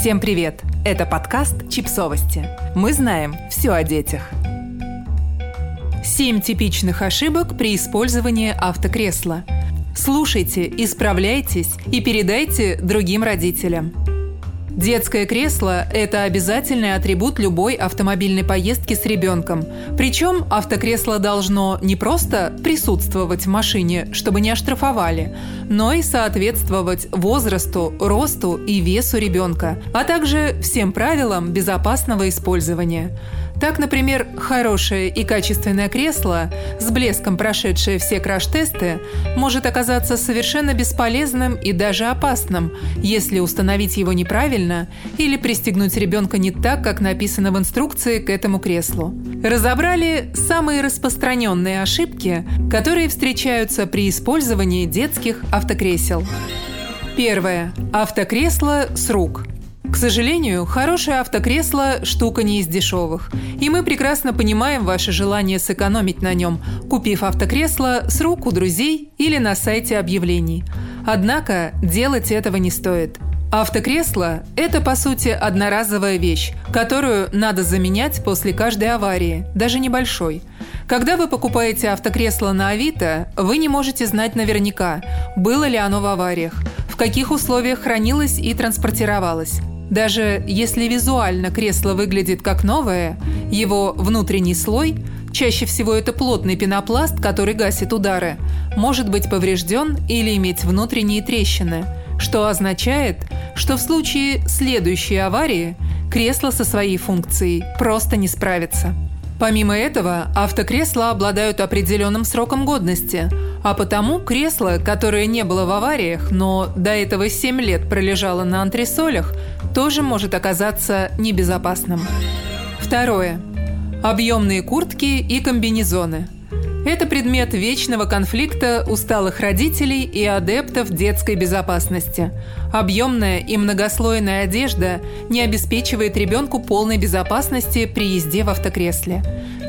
Всем привет! Это подкаст «Чипсовости». Мы знаем все о детях. Семь типичных ошибок при использовании автокресла. Слушайте, исправляйтесь и передайте другим родителям. Детское кресло – это обязательный атрибут любой автомобильной поездки с ребенком. Причем автокресло должно не просто присутствовать в машине, чтобы не оштрафовали, но и соответствовать возрасту, росту и весу ребенка, а также всем правилам безопасного использования. Так, например, хорошее и качественное кресло, с блеском прошедшее все краш-тесты, может оказаться совершенно бесполезным и даже опасным, если установить его неправильно или пристегнуть ребенка не так, как написано в инструкции к этому креслу. Разобрали самые распространенные ошибки, которые встречаются при использовании детских автокресел. Первое. Автокресло с рук – к сожалению, хорошее автокресло – штука не из дешевых. И мы прекрасно понимаем ваше желание сэкономить на нем, купив автокресло с рук у друзей или на сайте объявлений. Однако делать этого не стоит. Автокресло – это, по сути, одноразовая вещь, которую надо заменять после каждой аварии, даже небольшой. Когда вы покупаете автокресло на Авито, вы не можете знать наверняка, было ли оно в авариях, в каких условиях хранилось и транспортировалось. Даже если визуально кресло выглядит как новое, его внутренний слой, чаще всего это плотный пенопласт, который гасит удары, может быть поврежден или иметь внутренние трещины, что означает, что в случае следующей аварии кресло со своей функцией просто не справится. Помимо этого, автокресла обладают определенным сроком годности, а потому кресло, которое не было в авариях, но до этого 7 лет пролежало на антресолях, тоже может оказаться небезопасным. Второе. Объемные куртки и комбинезоны. Это предмет вечного конфликта усталых родителей и адептов детской безопасности. Объемная и многослойная одежда не обеспечивает ребенку полной безопасности при езде в автокресле.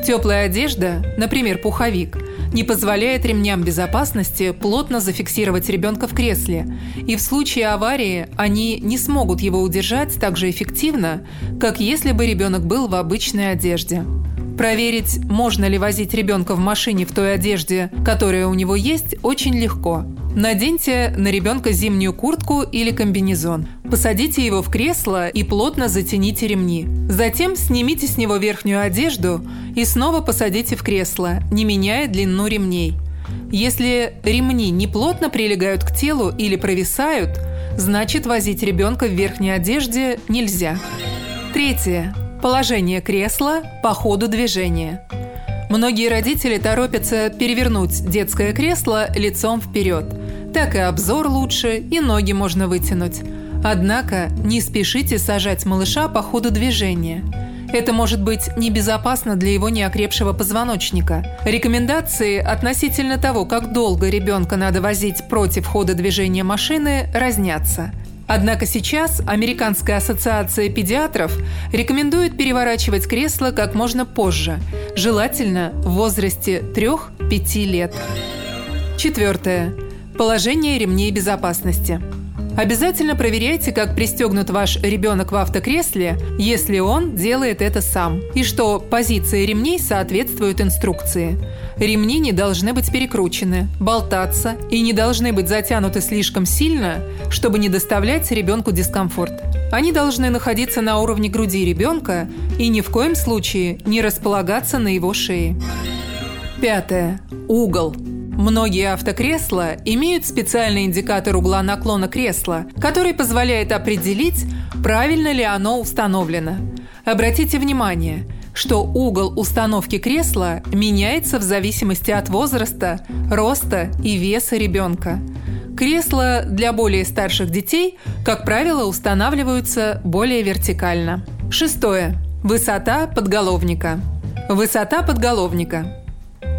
Теплая одежда, например, пуховик, не позволяет ремням безопасности плотно зафиксировать ребенка в кресле, и в случае аварии они не смогут его удержать так же эффективно, как если бы ребенок был в обычной одежде. Проверить, можно ли возить ребенка в машине в той одежде, которая у него есть, очень легко. Наденьте на ребенка зимнюю куртку или комбинезон. Посадите его в кресло и плотно затяните ремни. Затем снимите с него верхнюю одежду и снова посадите в кресло, не меняя длину ремней. Если ремни не плотно прилегают к телу или провисают, значит возить ребенка в верхней одежде нельзя. Третье. Положение кресла по ходу движения. Многие родители торопятся перевернуть детское кресло лицом вперед. Так и обзор лучше, и ноги можно вытянуть. Однако не спешите сажать малыша по ходу движения. Это может быть небезопасно для его неокрепшего позвоночника. Рекомендации относительно того, как долго ребенка надо возить против хода движения машины, разнятся. Однако сейчас Американская ассоциация педиатров рекомендует переворачивать кресло как можно позже, желательно в возрасте 3-5 лет. Четвертое. Положение ремней безопасности. Обязательно проверяйте, как пристегнут ваш ребенок в автокресле, если он делает это сам, и что позиции ремней соответствуют инструкции. Ремни не должны быть перекручены, болтаться и не должны быть затянуты слишком сильно, чтобы не доставлять ребенку дискомфорт. Они должны находиться на уровне груди ребенка и ни в коем случае не располагаться на его шее. Пятое. Угол. Многие автокресла имеют специальный индикатор угла наклона кресла, который позволяет определить, правильно ли оно установлено. Обратите внимание, что угол установки кресла меняется в зависимости от возраста, роста и веса ребенка. Кресла для более старших детей, как правило, устанавливаются более вертикально. Шестое. Высота подголовника. Высота подголовника.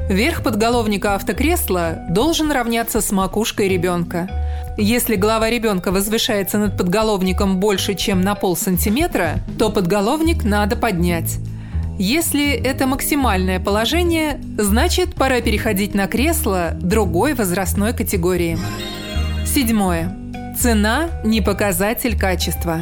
Верх подголовника автокресла должен равняться с макушкой ребенка. Если голова ребенка возвышается над подголовником больше, чем на пол сантиметра, то подголовник надо поднять. Если это максимальное положение, значит пора переходить на кресло другой возрастной категории. Седьмое. Цена – не показатель качества.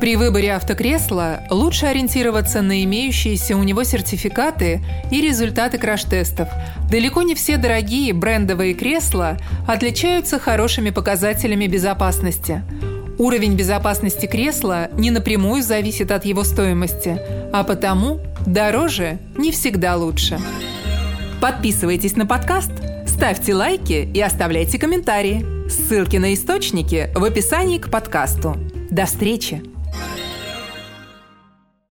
При выборе автокресла лучше ориентироваться на имеющиеся у него сертификаты и результаты краш-тестов. Далеко не все дорогие брендовые кресла отличаются хорошими показателями безопасности. Уровень безопасности кресла не напрямую зависит от его стоимости, а потому дороже не всегда лучше. Подписывайтесь на подкаст, ставьте лайки и оставляйте комментарии. Ссылки на источники в описании к подкасту. До встречи!